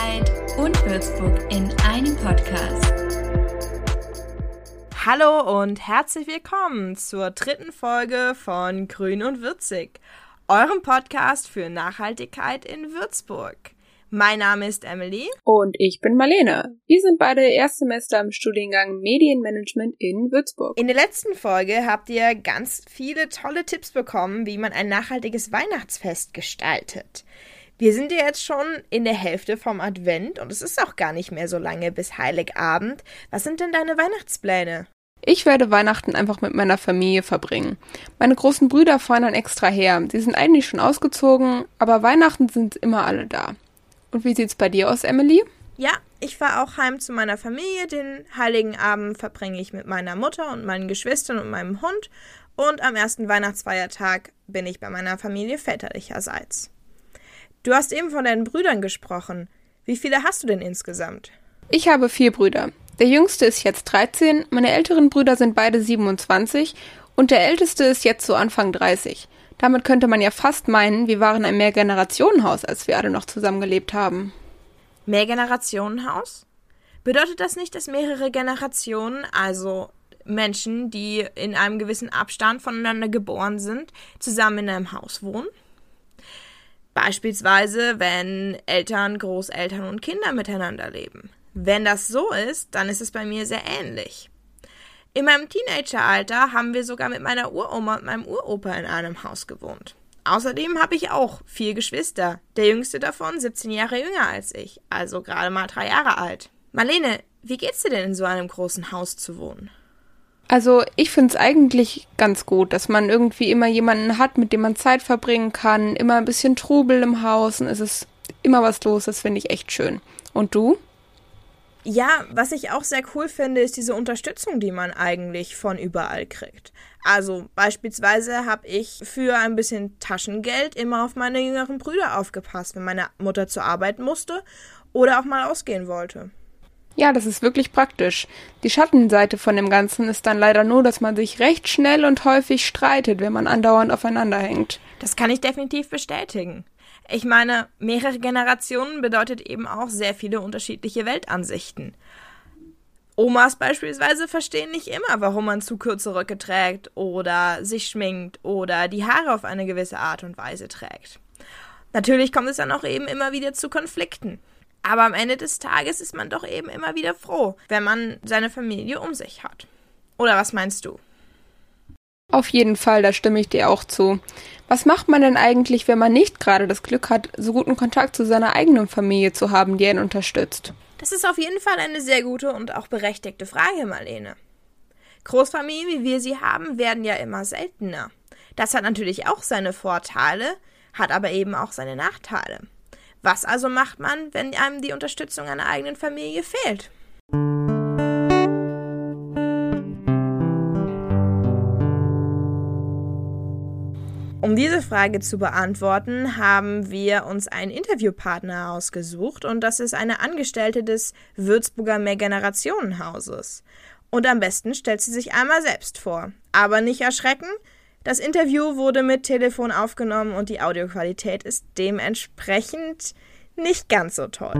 Nachhaltigkeit und Würzburg in einem Podcast. Hallo und herzlich willkommen zur dritten Folge von Grün und Würzig, eurem Podcast für Nachhaltigkeit in Würzburg. Mein Name ist Emily. Und ich bin Marlene. Wir sind beide Erstsemester im Studiengang Medienmanagement in Würzburg. In der letzten Folge habt ihr ganz viele tolle Tipps bekommen, wie man ein nachhaltiges Weihnachtsfest gestaltet. Wir sind ja jetzt schon in der Hälfte vom Advent und es ist auch gar nicht mehr so lange bis Heiligabend. Was sind denn deine Weihnachtspläne? Ich werde Weihnachten einfach mit meiner Familie verbringen. Meine großen Brüder fahren dann extra her. Sie sind eigentlich schon ausgezogen, aber Weihnachten sind immer alle da. Und wie sieht's bei dir aus, Emily? Ja, ich fahre auch heim zu meiner Familie. Den heiligen Abend verbringe ich mit meiner Mutter und meinen Geschwistern und meinem Hund. Und am ersten Weihnachtsfeiertag bin ich bei meiner Familie väterlicherseits. Du hast eben von deinen Brüdern gesprochen. Wie viele hast du denn insgesamt? Ich habe vier Brüder. Der jüngste ist jetzt 13, meine älteren Brüder sind beide 27 und der älteste ist jetzt so Anfang 30. Damit könnte man ja fast meinen, wir waren ein Mehrgenerationenhaus, als wir alle noch zusammengelebt haben. Mehrgenerationenhaus? Bedeutet das nicht, dass mehrere Generationen, also Menschen, die in einem gewissen Abstand voneinander geboren sind, zusammen in einem Haus wohnen? Beispielsweise, wenn Eltern, Großeltern und Kinder miteinander leben. Wenn das so ist, dann ist es bei mir sehr ähnlich. In meinem Teenageralter haben wir sogar mit meiner Uroma und meinem Uropa in einem Haus gewohnt. Außerdem habe ich auch vier Geschwister, der jüngste davon 17 Jahre jünger als ich, also gerade mal drei Jahre alt. Marlene, wie geht's dir denn in so einem großen Haus zu wohnen? Also ich finde es eigentlich ganz gut, dass man irgendwie immer jemanden hat, mit dem man Zeit verbringen kann, immer ein bisschen Trubel im Haus und es ist immer was los, das finde ich echt schön. Und du? Ja, was ich auch sehr cool finde, ist diese Unterstützung, die man eigentlich von überall kriegt. Also beispielsweise habe ich für ein bisschen Taschengeld immer auf meine jüngeren Brüder aufgepasst, wenn meine Mutter zur Arbeit musste oder auch mal ausgehen wollte. Ja, das ist wirklich praktisch. Die Schattenseite von dem Ganzen ist dann leider nur, dass man sich recht schnell und häufig streitet, wenn man andauernd aufeinander hängt. Das kann ich definitiv bestätigen. Ich meine, mehrere Generationen bedeutet eben auch sehr viele unterschiedliche Weltansichten. Omas beispielsweise verstehen nicht immer, warum man zu kurze Röcke trägt oder sich schminkt oder die Haare auf eine gewisse Art und Weise trägt. Natürlich kommt es dann auch eben immer wieder zu Konflikten. Aber am Ende des Tages ist man doch eben immer wieder froh, wenn man seine Familie um sich hat. Oder was meinst du? Auf jeden Fall, da stimme ich dir auch zu. Was macht man denn eigentlich, wenn man nicht gerade das Glück hat, so guten Kontakt zu seiner eigenen Familie zu haben, die einen unterstützt? Das ist auf jeden Fall eine sehr gute und auch berechtigte Frage, Marlene. Großfamilien, wie wir sie haben, werden ja immer seltener. Das hat natürlich auch seine Vorteile, hat aber eben auch seine Nachteile. Was also macht man, wenn einem die Unterstützung einer eigenen Familie fehlt? Um diese Frage zu beantworten, haben wir uns einen Interviewpartner ausgesucht und das ist eine Angestellte des Würzburger Mehrgenerationenhauses. Und am besten stellt sie sich einmal selbst vor. Aber nicht erschrecken, das Interview wurde mit Telefon aufgenommen und die Audioqualität ist dementsprechend nicht ganz so toll.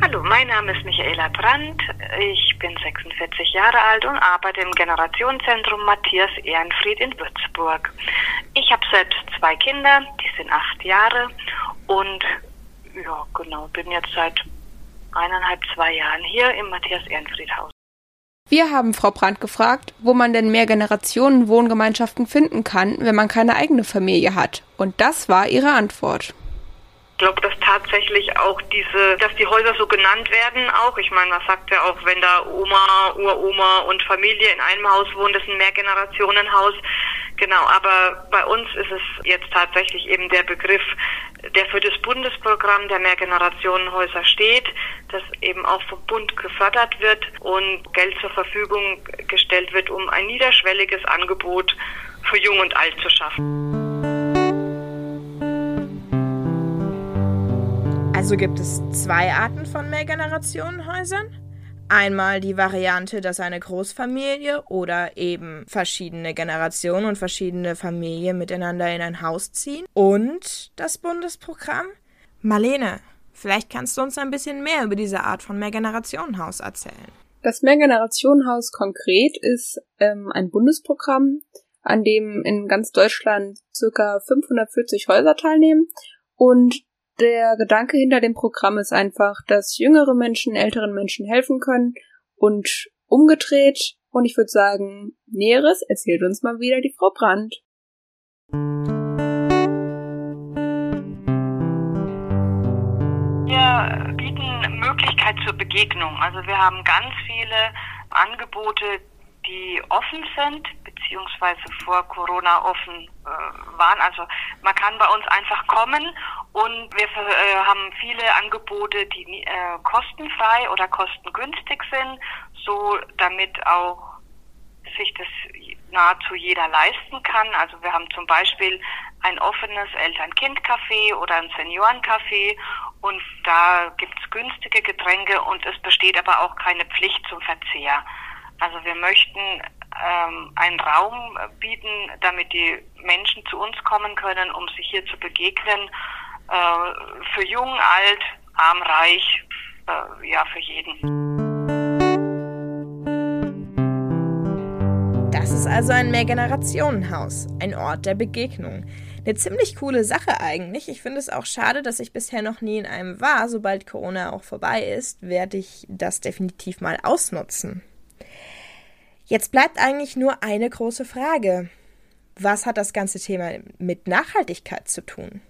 Hallo, mein Name ist Michaela Brandt. Ich bin 46 Jahre alt und arbeite im Generationenzentrum Matthias Ehrenfried in Würzburg. Ich habe selbst zwei Kinder, die sind acht Jahre und ja, genau, bin jetzt seit eineinhalb, zwei Jahren hier im Matthias Ehrenfried Haus. Wir haben Frau Brandt gefragt, wo man denn mehr Generationen Wohngemeinschaften finden kann, wenn man keine eigene Familie hat. Und das war ihre Antwort. Ich glaube, dass tatsächlich auch diese, dass die Häuser so genannt werden auch. Ich meine, man sagt ja auch, wenn da Oma, Uroma und Familie in einem Haus wohnen, das ist ein Mehrgenerationenhaus. Genau, aber bei uns ist es jetzt tatsächlich eben der Begriff, der für das Bundesprogramm der Mehrgenerationenhäuser steht, das eben auch vom Bund gefördert wird und Geld zur Verfügung gestellt wird, um ein niederschwelliges Angebot für Jung und Alt zu schaffen. Also gibt es zwei Arten von Mehrgenerationenhäusern. Einmal die Variante, dass eine Großfamilie oder eben verschiedene Generationen und verschiedene Familien miteinander in ein Haus ziehen. Und das Bundesprogramm. Marlene, vielleicht kannst du uns ein bisschen mehr über diese Art von Mehrgenerationenhaus erzählen. Das Mehrgenerationenhaus konkret ist ähm, ein Bundesprogramm, an dem in ganz Deutschland circa 540 Häuser teilnehmen. Und der Gedanke hinter dem Programm ist einfach, dass jüngere Menschen älteren Menschen helfen können und umgedreht. Und ich würde sagen, Näheres erzählt uns mal wieder die Frau Brandt. Wir bieten Möglichkeit zur Begegnung. Also wir haben ganz viele Angebote, die offen sind, beziehungsweise vor Corona offen äh, waren. Also man kann bei uns einfach kommen und wir äh, haben viele Angebote, die äh, kostenfrei oder kostengünstig sind, so damit auch sich das nahezu jeder leisten kann. Also wir haben zum Beispiel ein offenes Eltern-Kind-Café oder ein Seniorencafé und da gibt's günstige Getränke und es besteht aber auch keine Pflicht zum Verzehr. Also wir möchten ähm, einen Raum bieten, damit die Menschen zu uns kommen können, um sich hier zu begegnen. Äh, für jung, alt, arm, reich, äh, ja, für jeden. Das ist also ein Mehrgenerationenhaus, ein Ort der Begegnung. Eine ziemlich coole Sache eigentlich. Ich finde es auch schade, dass ich bisher noch nie in einem war. Sobald Corona auch vorbei ist, werde ich das definitiv mal ausnutzen. Jetzt bleibt eigentlich nur eine große Frage. Was hat das ganze Thema mit Nachhaltigkeit zu tun?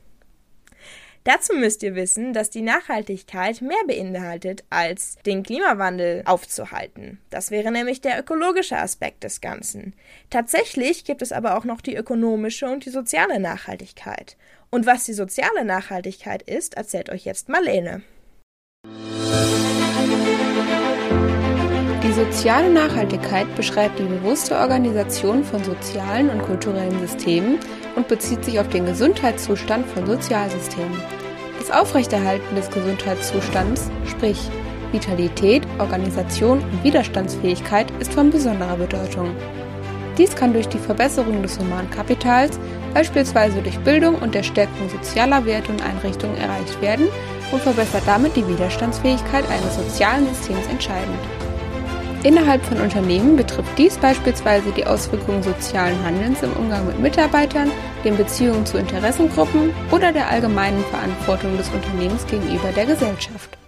Dazu müsst ihr wissen, dass die Nachhaltigkeit mehr beinhaltet, als den Klimawandel aufzuhalten. Das wäre nämlich der ökologische Aspekt des Ganzen. Tatsächlich gibt es aber auch noch die ökonomische und die soziale Nachhaltigkeit. Und was die soziale Nachhaltigkeit ist, erzählt euch jetzt Marlene. Die soziale Nachhaltigkeit beschreibt die bewusste Organisation von sozialen und kulturellen Systemen und bezieht sich auf den Gesundheitszustand von Sozialsystemen. Das Aufrechterhalten des Gesundheitszustands, sprich Vitalität, Organisation und Widerstandsfähigkeit, ist von besonderer Bedeutung. Dies kann durch die Verbesserung des Humankapitals, beispielsweise durch Bildung und der Stärkung sozialer Werte und Einrichtungen erreicht werden und verbessert damit die Widerstandsfähigkeit eines sozialen Systems entscheidend. Innerhalb von Unternehmen betrifft dies beispielsweise die Auswirkungen sozialen Handelns im Umgang mit Mitarbeitern, den Beziehungen zu Interessengruppen oder der allgemeinen Verantwortung des Unternehmens gegenüber der Gesellschaft.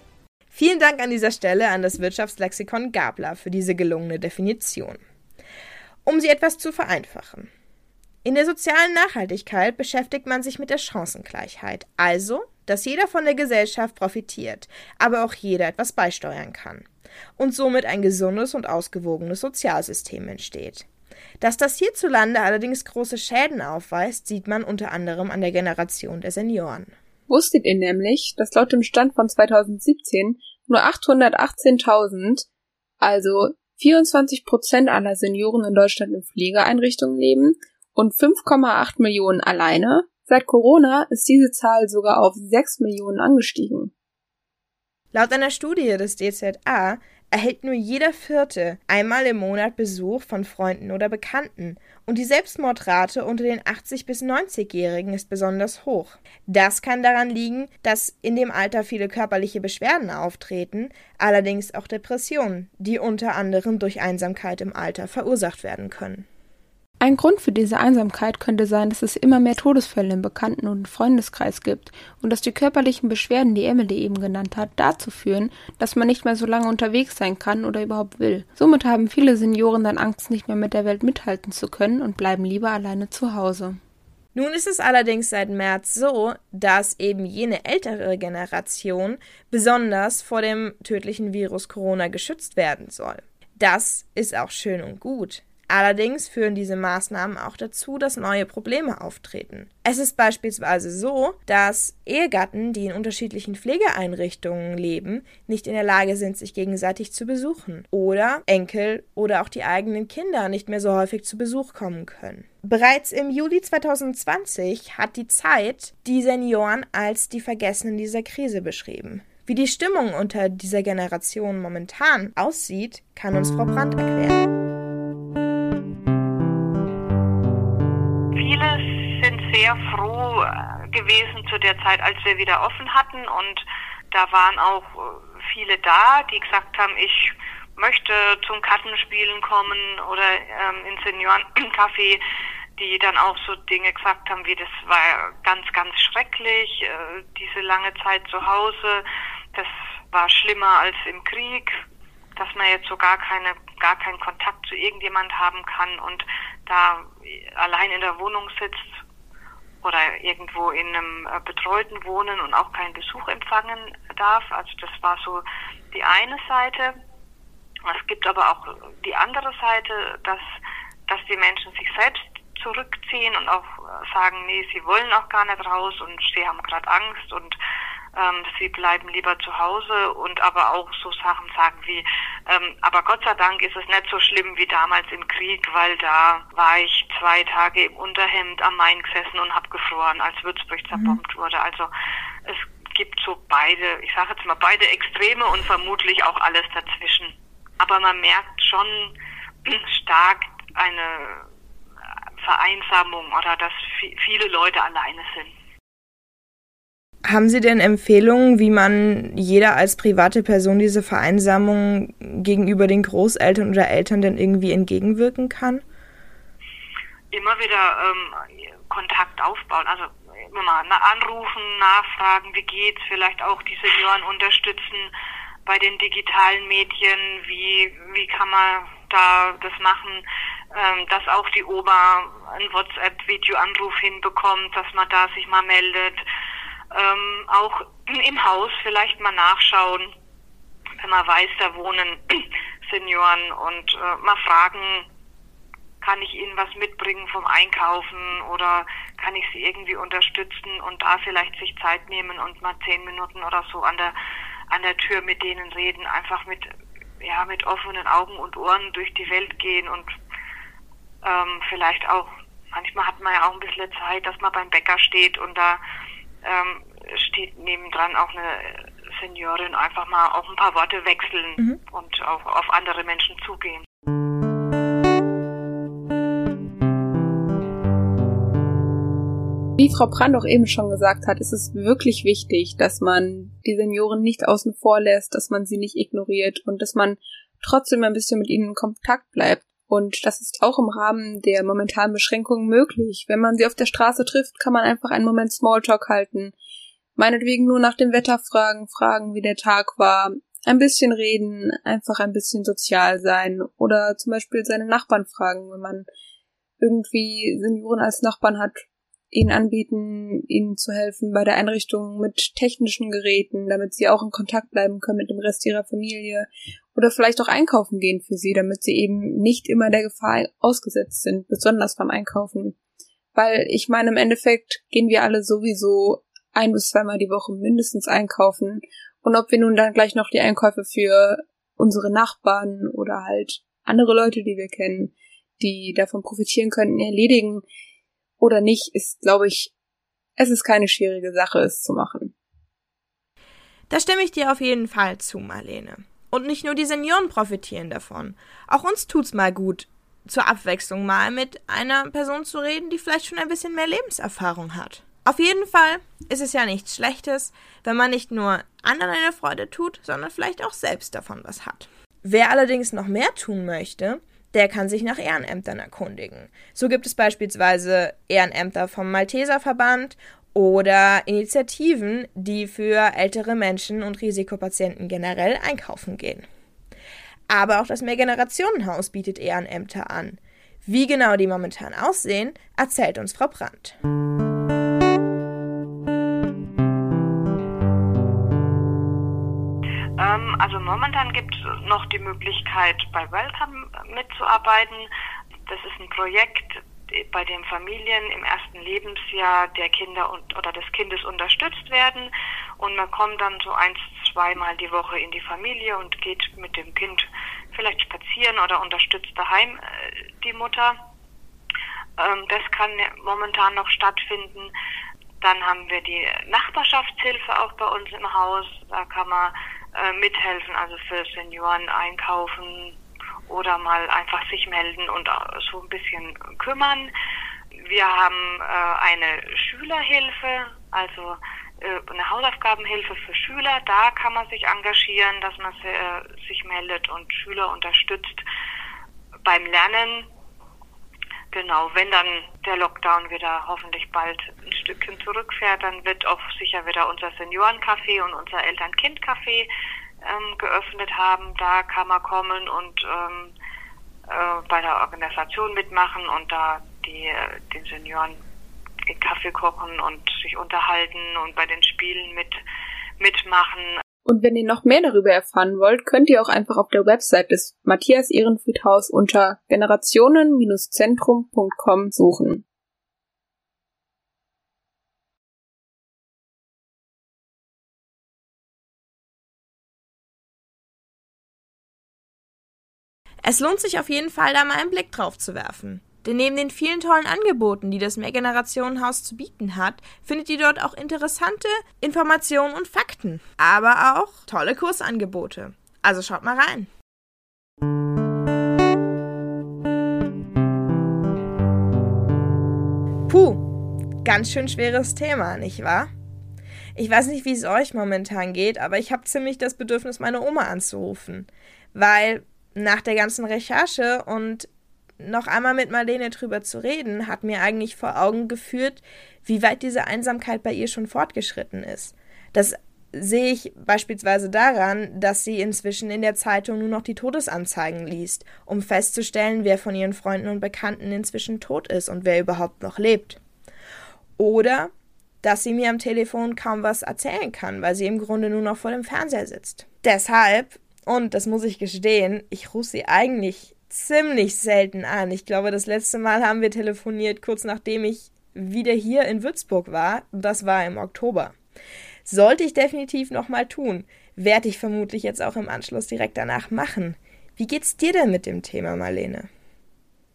Vielen Dank an dieser Stelle an das Wirtschaftslexikon Gabler für diese gelungene Definition. Um sie etwas zu vereinfachen. In der sozialen Nachhaltigkeit beschäftigt man sich mit der Chancengleichheit, also, dass jeder von der Gesellschaft profitiert, aber auch jeder etwas beisteuern kann und somit ein gesundes und ausgewogenes Sozialsystem entsteht. Dass das hierzulande allerdings große Schäden aufweist, sieht man unter anderem an der Generation der Senioren. Wusstet ihr nämlich, dass laut dem Stand von 2017 nur 818.000, also 24 Prozent aller Senioren in Deutschland in Pflegeeinrichtungen leben und 5,8 Millionen alleine? Seit Corona ist diese Zahl sogar auf 6 Millionen angestiegen. Laut einer Studie des DZA erhält nur jeder Vierte einmal im Monat Besuch von Freunden oder Bekannten und die Selbstmordrate unter den 80 bis 90-Jährigen ist besonders hoch. Das kann daran liegen, dass in dem Alter viele körperliche Beschwerden auftreten, allerdings auch Depressionen, die unter anderem durch Einsamkeit im Alter verursacht werden können. Ein Grund für diese Einsamkeit könnte sein, dass es immer mehr Todesfälle im Bekannten- und Freundeskreis gibt und dass die körperlichen Beschwerden, die Emily eben genannt hat, dazu führen, dass man nicht mehr so lange unterwegs sein kann oder überhaupt will. Somit haben viele Senioren dann Angst, nicht mehr mit der Welt mithalten zu können und bleiben lieber alleine zu Hause. Nun ist es allerdings seit März so, dass eben jene ältere Generation besonders vor dem tödlichen Virus Corona geschützt werden soll. Das ist auch schön und gut. Allerdings führen diese Maßnahmen auch dazu, dass neue Probleme auftreten. Es ist beispielsweise so, dass Ehegatten, die in unterschiedlichen Pflegeeinrichtungen leben, nicht in der Lage sind, sich gegenseitig zu besuchen oder Enkel oder auch die eigenen Kinder nicht mehr so häufig zu Besuch kommen können. Bereits im Juli 2020 hat die Zeit die Senioren als die Vergessenen dieser Krise beschrieben. Wie die Stimmung unter dieser Generation momentan aussieht, kann uns Frau Brandt erklären. Sehr froh äh, gewesen zu der Zeit, als wir wieder offen hatten. Und da waren auch äh, viele da, die gesagt haben, ich möchte zum Kartenspielen kommen oder ähm, ins Seniorencafé, die dann auch so Dinge gesagt haben, wie das war ganz, ganz schrecklich, äh, diese lange Zeit zu Hause, das war schlimmer als im Krieg, dass man jetzt so gar keine, gar keinen Kontakt zu irgendjemand haben kann und da allein in der Wohnung sitzt oder irgendwo in einem äh, betreuten Wohnen und auch keinen Besuch empfangen darf. Also das war so die eine Seite. Es gibt aber auch die andere Seite, dass, dass die Menschen sich selbst zurückziehen und auch sagen, nee, sie wollen auch gar nicht raus und sie haben gerade Angst und ähm, sie bleiben lieber zu Hause und aber auch so Sachen sagen wie, ähm, aber Gott sei Dank ist es nicht so schlimm wie damals im Krieg, weil da war ich zwei Tage im Unterhemd am Main gesessen und habe gefroren, als Würzburg zerbombt mhm. wurde. Also es gibt so beide, ich sage jetzt mal beide Extreme und vermutlich auch alles dazwischen. Aber man merkt schon stark eine Vereinsamung oder dass viele Leute alleine sind. Haben Sie denn Empfehlungen, wie man jeder als private Person diese Vereinsamung gegenüber den Großeltern oder Eltern denn irgendwie entgegenwirken kann? Immer wieder ähm, Kontakt aufbauen, also immer mal anrufen, nachfragen, wie geht's, vielleicht auch die Senioren unterstützen bei den digitalen Medien, wie, wie kann man da das machen, ähm, dass auch die Oma einen WhatsApp-Videoanruf hinbekommt, dass man da sich mal meldet ähm, auch im Haus vielleicht mal nachschauen, wenn man weiß, da wohnen Senioren und äh, mal fragen, kann ich ihnen was mitbringen vom Einkaufen oder kann ich sie irgendwie unterstützen und da vielleicht sich Zeit nehmen und mal zehn Minuten oder so an der an der Tür mit denen reden, einfach mit ja mit offenen Augen und Ohren durch die Welt gehen und ähm, vielleicht auch manchmal hat man ja auch ein bisschen Zeit, dass man beim Bäcker steht und da ähm, steht nebendran auch eine Seniorin, einfach mal auch ein paar Worte wechseln mhm. und auch auf andere Menschen zugehen. Wie Frau Brand auch eben schon gesagt hat, ist es wirklich wichtig, dass man die Senioren nicht außen vor lässt, dass man sie nicht ignoriert und dass man trotzdem ein bisschen mit ihnen in Kontakt bleibt. Und das ist auch im Rahmen der momentanen Beschränkungen möglich. Wenn man sie auf der Straße trifft, kann man einfach einen Moment Smalltalk halten. Meinetwegen nur nach dem Wetter fragen, fragen, wie der Tag war, ein bisschen reden, einfach ein bisschen sozial sein oder zum Beispiel seine Nachbarn fragen, wenn man irgendwie Senioren als Nachbarn hat, ihnen anbieten, ihnen zu helfen bei der Einrichtung mit technischen Geräten, damit sie auch in Kontakt bleiben können mit dem Rest ihrer Familie oder vielleicht auch einkaufen gehen für sie, damit sie eben nicht immer der Gefahr ausgesetzt sind, besonders beim Einkaufen. Weil ich meine, im Endeffekt gehen wir alle sowieso ein bis zweimal die Woche mindestens einkaufen. Und ob wir nun dann gleich noch die Einkäufe für unsere Nachbarn oder halt andere Leute, die wir kennen, die davon profitieren könnten, erledigen oder nicht, ist, glaube ich, es ist keine schwierige Sache, es zu machen. Da stimme ich dir auf jeden Fall zu, Marlene. Und nicht nur die Senioren profitieren davon. Auch uns tut's mal gut, zur Abwechslung mal mit einer Person zu reden, die vielleicht schon ein bisschen mehr Lebenserfahrung hat. Auf jeden Fall ist es ja nichts Schlechtes, wenn man nicht nur anderen eine Freude tut, sondern vielleicht auch selbst davon was hat. Wer allerdings noch mehr tun möchte, der kann sich nach Ehrenämtern erkundigen. So gibt es beispielsweise Ehrenämter vom Malteserverband oder Initiativen, die für ältere Menschen und Risikopatienten generell einkaufen gehen. Aber auch das Mehrgenerationenhaus bietet Ehrenämter an. Wie genau die momentan aussehen, erzählt uns Frau Brandt. Also momentan gibt es noch die Möglichkeit, bei Welcome mitzuarbeiten. Das ist ein Projekt, bei dem Familien im ersten Lebensjahr der Kinder und, oder des Kindes unterstützt werden und man kommt dann so eins, zweimal die Woche in die Familie und geht mit dem Kind vielleicht spazieren oder unterstützt daheim äh, die Mutter. Ähm, das kann momentan noch stattfinden. Dann haben wir die Nachbarschaftshilfe auch bei uns im Haus. Da kann man äh, mithelfen, also für Senioren einkaufen oder mal einfach sich melden und so ein bisschen kümmern. Wir haben äh, eine Schülerhilfe, also äh, eine Hausaufgabenhilfe für Schüler. Da kann man sich engagieren, dass man äh, sich meldet und Schüler unterstützt beim Lernen. Genau, wenn dann der Lockdown wieder hoffentlich bald ein Stückchen zurückfährt, dann wird auch sicher wieder unser Seniorencafé und unser Eltern-Kind-Café ähm, geöffnet haben. Da kann man kommen und ähm, äh, bei der Organisation mitmachen und da die, äh, den Senioren den Kaffee kochen und sich unterhalten und bei den Spielen mit, mitmachen. Und wenn ihr noch mehr darüber erfahren wollt, könnt ihr auch einfach auf der Website des Matthias Ehrenfried Haus unter generationen-zentrum.com suchen. Es lohnt sich auf jeden Fall, da mal einen Blick drauf zu werfen. Denn neben den vielen tollen Angeboten, die das Mehrgenerationenhaus zu bieten hat, findet ihr dort auch interessante Informationen und Fakten. Aber auch tolle Kursangebote. Also schaut mal rein. Puh, ganz schön schweres Thema, nicht wahr? Ich weiß nicht, wie es euch momentan geht, aber ich habe ziemlich das Bedürfnis, meine Oma anzurufen. Weil nach der ganzen Recherche und noch einmal mit Marlene drüber zu reden, hat mir eigentlich vor Augen geführt, wie weit diese Einsamkeit bei ihr schon fortgeschritten ist. Das sehe ich beispielsweise daran, dass sie inzwischen in der Zeitung nur noch die Todesanzeigen liest, um festzustellen, wer von ihren Freunden und Bekannten inzwischen tot ist und wer überhaupt noch lebt. Oder dass sie mir am Telefon kaum was erzählen kann, weil sie im Grunde nur noch vor dem Fernseher sitzt. Deshalb, und das muss ich gestehen, ich rufe sie eigentlich ziemlich selten an. Ich glaube, das letzte Mal haben wir telefoniert, kurz nachdem ich wieder hier in Würzburg war. Das war im Oktober. Sollte ich definitiv nochmal tun. Werde ich vermutlich jetzt auch im Anschluss direkt danach machen. Wie geht's dir denn mit dem Thema, Marlene?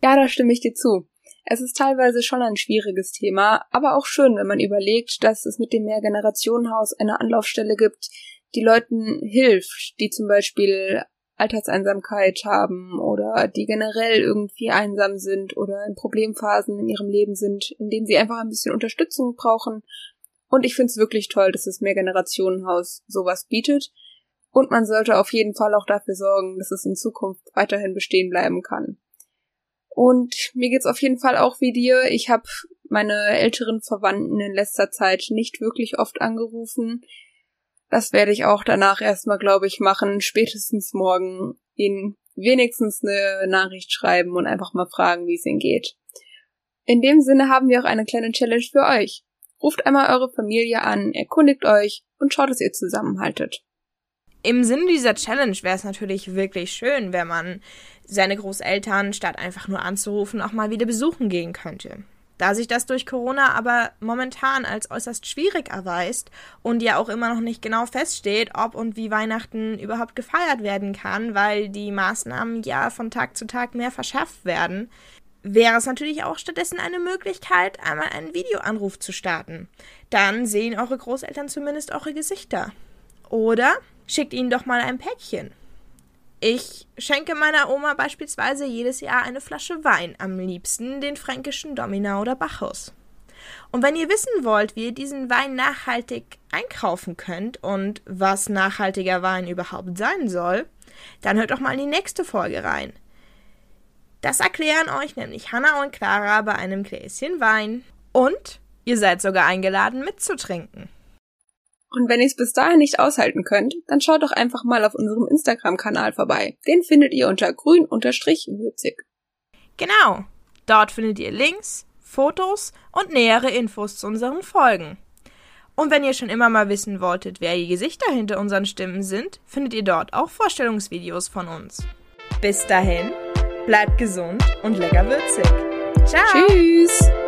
Ja, da stimme ich dir zu. Es ist teilweise schon ein schwieriges Thema, aber auch schön, wenn man überlegt, dass es mit dem Mehrgenerationenhaus eine Anlaufstelle gibt, die Leuten hilft, die zum Beispiel Alterseinsamkeit haben oder die generell irgendwie einsam sind oder in Problemphasen in ihrem Leben sind, in denen sie einfach ein bisschen Unterstützung brauchen. Und ich finde es wirklich toll, dass das Mehrgenerationenhaus sowas bietet. Und man sollte auf jeden Fall auch dafür sorgen, dass es in Zukunft weiterhin bestehen bleiben kann. Und mir geht's auf jeden Fall auch wie dir. Ich habe meine älteren Verwandten in letzter Zeit nicht wirklich oft angerufen. Das werde ich auch danach erstmal, glaube ich, machen. Spätestens morgen ihnen wenigstens eine Nachricht schreiben und einfach mal fragen, wie es ihnen geht. In dem Sinne haben wir auch eine kleine Challenge für euch. Ruft einmal eure Familie an, erkundigt euch und schaut, dass ihr zusammenhaltet. Im Sinne dieser Challenge wäre es natürlich wirklich schön, wenn man seine Großeltern statt einfach nur anzurufen auch mal wieder besuchen gehen könnte. Da sich das durch Corona aber momentan als äußerst schwierig erweist und ja auch immer noch nicht genau feststeht, ob und wie Weihnachten überhaupt gefeiert werden kann, weil die Maßnahmen ja von Tag zu Tag mehr verschärft werden, wäre es natürlich auch stattdessen eine Möglichkeit, einmal einen Videoanruf zu starten. Dann sehen eure Großeltern zumindest eure Gesichter. Oder schickt ihnen doch mal ein Päckchen. Ich schenke meiner Oma beispielsweise jedes Jahr eine Flasche Wein, am liebsten den fränkischen Domina oder Bacchus. Und wenn ihr wissen wollt, wie ihr diesen Wein nachhaltig einkaufen könnt und was nachhaltiger Wein überhaupt sein soll, dann hört doch mal in die nächste Folge rein. Das erklären euch nämlich Hannah und Clara bei einem Gläschen Wein. Und ihr seid sogar eingeladen mitzutrinken. Und wenn ihr es bis dahin nicht aushalten könnt, dann schaut doch einfach mal auf unserem Instagram-Kanal vorbei. Den findet ihr unter grün-würzig. Genau. Dort findet ihr Links, Fotos und nähere Infos zu unseren Folgen. Und wenn ihr schon immer mal wissen wolltet, wer die Gesichter hinter unseren Stimmen sind, findet ihr dort auch Vorstellungsvideos von uns. Bis dahin, bleibt gesund und lecker würzig. Ciao. Tschüss.